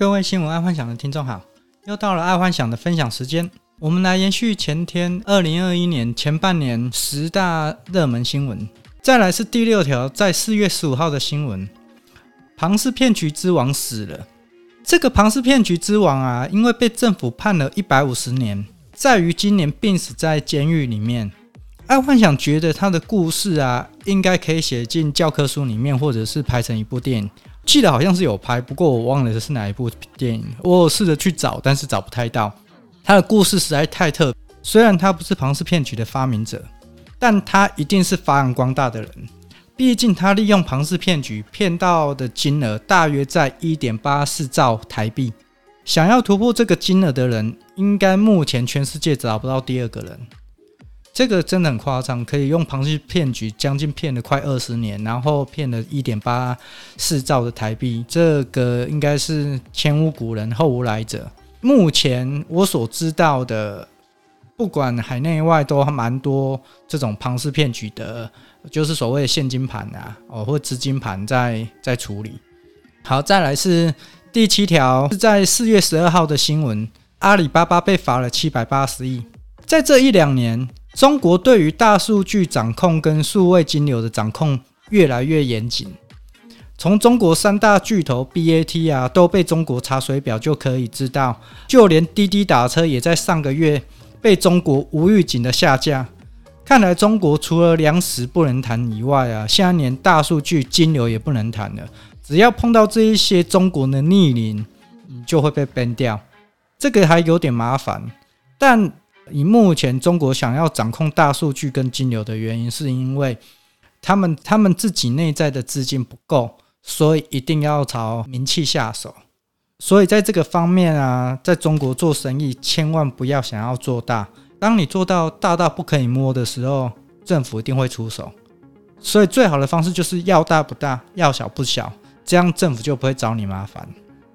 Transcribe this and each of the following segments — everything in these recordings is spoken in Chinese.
各位新闻爱幻想的听众好，又到了爱幻想的分享时间。我们来延续前天二零二一年前半年十大热门新闻。再来是第六条，在四月十五号的新闻：庞氏骗局之王死了。这个庞氏骗局之王啊，因为被政府判了一百五十年，在于今年病死在监狱里面。爱幻想觉得他的故事啊，应该可以写进教科书里面，或者是拍成一部电影。记得好像是有拍，不过我忘了是哪一部电影。我试着去找，但是找不太到。他的故事实在太特，虽然他不是庞氏骗局的发明者。但他一定是发扬光大的人，毕竟他利用庞氏骗局骗到的金额大约在一点八四兆台币。想要突破这个金额的人，应该目前全世界找不到第二个人。这个真的很夸张，可以用庞氏骗局将近骗了快二十年，然后骗了一点八四兆的台币，这个应该是前无古人后无来者。目前我所知道的。不管海内外都蛮多这种庞氏骗局的，就是所谓的现金盘啊，哦，或资金盘在在处理。好，再来是第七条，是在四月十二号的新闻，阿里巴巴被罚了七百八十亿。在这一两年，中国对于大数据掌控跟数位金流的掌控越来越严谨。从中国三大巨头 BAT 啊都被中国查水表就可以知道，就连滴滴打车也在上个月。被中国无预警的下架，看来中国除了粮食不能谈以外啊，现在连大数据、金流也不能谈了。只要碰到这一些中国的逆鳞，你就会被 ban 掉。这个还有点麻烦，但以目前中国想要掌控大数据跟金流的原因，是因为他们他们自己内在的资金不够，所以一定要朝名气下手。所以在这个方面啊，在中国做生意，千万不要想要做大。当你做到大到不可以摸的时候，政府一定会出手。所以最好的方式就是要大不大，要小不小，这样政府就不会找你麻烦。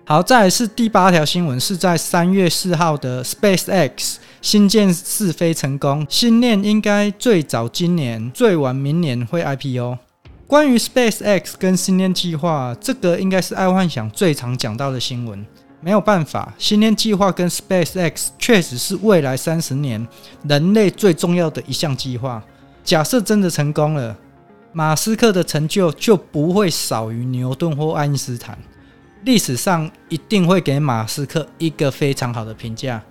好，再来是第八条新闻，是在三月四号的 SpaceX 新建试飞成功，新链应该最早今年，最晚明年会 IPO。关于 SpaceX 跟新链计划，这个应该是爱幻想最常讲到的新闻。没有办法，新链计划跟 SpaceX 确实是未来三十年人类最重要的一项计划。假设真的成功了，马斯克的成就就不会少于牛顿或爱因斯坦。历史上一定会给马斯克一个非常好的评价。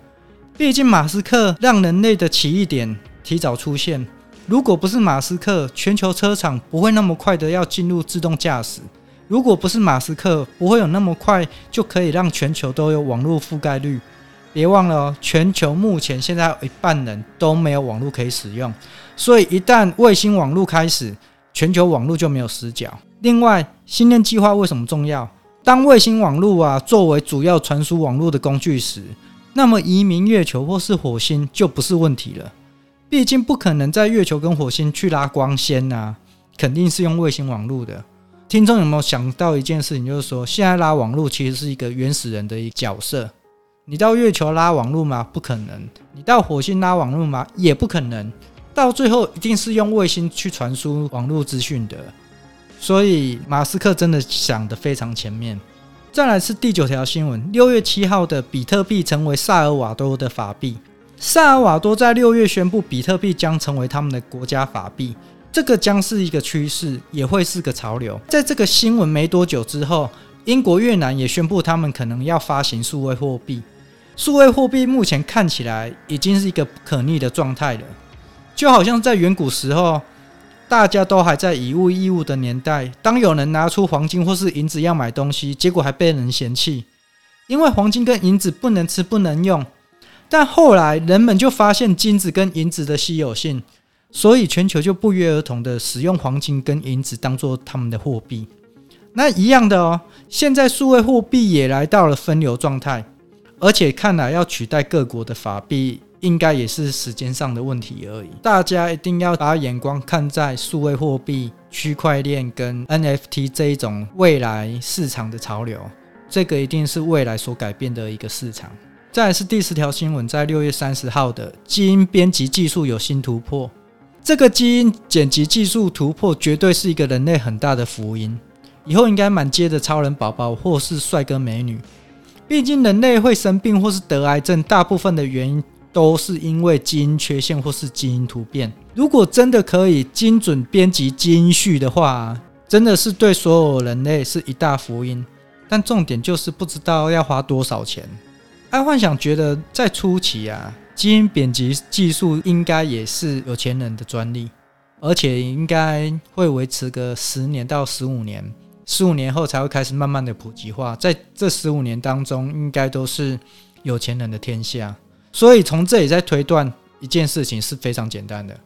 毕竟马斯克让人类的奇异点提早出现。如果不是马斯克，全球车厂不会那么快的要进入自动驾驶。如果不是马斯克，不会有那么快就可以让全球都有网络覆盖率。别忘了，全球目前现在有一半人都没有网络可以使用，所以一旦卫星网络开始，全球网络就没有死角。另外，星链计划为什么重要？当卫星网络啊作为主要传输网络的工具时，那么移民月球或是火星就不是问题了。毕竟不可能在月球跟火星去拉光纤呐，肯定是用卫星网络的。听众有没有想到一件事情，就是说现在拉网络其实是一个原始人的一个角色。你到月球拉网络吗？不可能。你到火星拉网络吗？也不可能。到最后一定是用卫星去传输网络资讯的。所以马斯克真的想得非常前面。再来是第九条新闻：六月七号的比特币成为萨尔瓦多的法币。萨尔瓦多在六月宣布，比特币将成为他们的国家法币，这个将是一个趋势，也会是个潮流。在这个新闻没多久之后，英国、越南也宣布他们可能要发行数位货币。数位货币目前看起来已经是一个不可逆的状态了，就好像在远古时候，大家都还在以物易物的年代，当有人拿出黄金或是银子要买东西，结果还被人嫌弃，因为黄金跟银子不能吃、不能用。但后来人们就发现金子跟银子的稀有性，所以全球就不约而同的使用黄金跟银子当做他们的货币。那一样的哦，现在数位货币也来到了分流状态，而且看来要取代各国的法币，应该也是时间上的问题而已。大家一定要把眼光看在数位货币、区块链跟 NFT 这一种未来市场的潮流，这个一定是未来所改变的一个市场。再来是第十条新闻，在六月三十号的基因编辑技术有新突破。这个基因剪辑技术突破绝对是一个人类很大的福音，以后应该满街的超人宝宝或是帅哥美女。毕竟人类会生病或是得癌症，大部分的原因都是因为基因缺陷或是基因突变。如果真的可以精准编辑基因序的话，真的是对所有人类是一大福音。但重点就是不知道要花多少钱。爱幻想觉得在初期啊，基因编辑技术应该也是有钱人的专利，而且应该会维持个十年到十五年，十五年后才会开始慢慢的普及化。在这十五年当中，应该都是有钱人的天下。所以从这里再推断一件事情是非常简单的：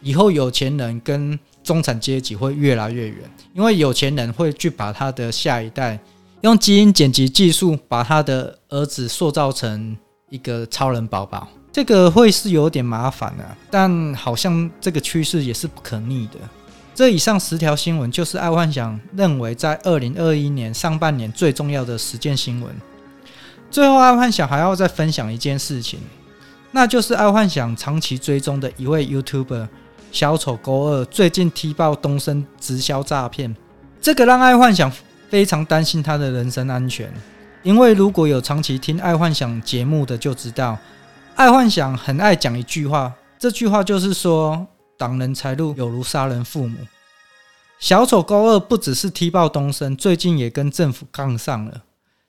以后有钱人跟中产阶级会越来越远，因为有钱人会去把他的下一代。用基因剪辑技术把他的儿子塑造成一个超人宝宝，这个会是有点麻烦啊，但好像这个趋势也是不可逆的。这以上十条新闻就是爱幻想认为在二零二一年上半年最重要的十件新闻。最后，爱幻想还要再分享一件事情，那就是爱幻想长期追踪的一位 YouTuber 小丑勾二最近踢爆东森直销诈骗，这个让爱幻想。非常担心他的人身安全，因为如果有长期听爱幻想节目的就知道，爱幻想很爱讲一句话，这句话就是说挡人财路有如杀人父母。小丑勾二不只是踢爆东森，最近也跟政府杠上了，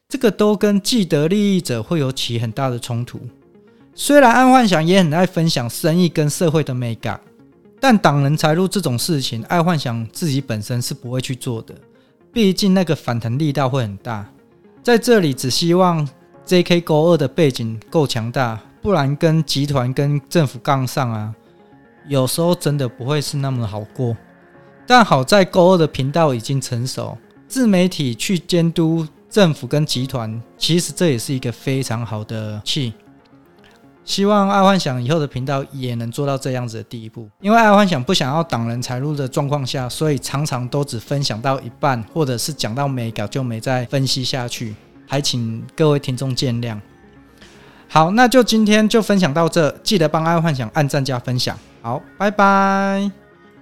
这个都跟既得利益者会有起很大的冲突。虽然爱幻想也很爱分享生意跟社会的美感，但挡人财路这种事情，爱幻想自己本身是不会去做的。毕竟那个反弹力道会很大，在这里只希望 JK 勾二的背景够强大，不然跟集团跟政府杠上啊，有时候真的不会是那么好过。但好在勾二的频道已经成熟，自媒体去监督政府跟集团，其实这也是一个非常好的气。希望爱幻想以后的频道也能做到这样子的地步，因为爱幻想不想要挡人财路的状况下，所以常常都只分享到一半，或者是讲到没稿就没再分析下去，还请各位听众见谅。好，那就今天就分享到这，记得帮爱幻想按赞加分享，好，拜拜。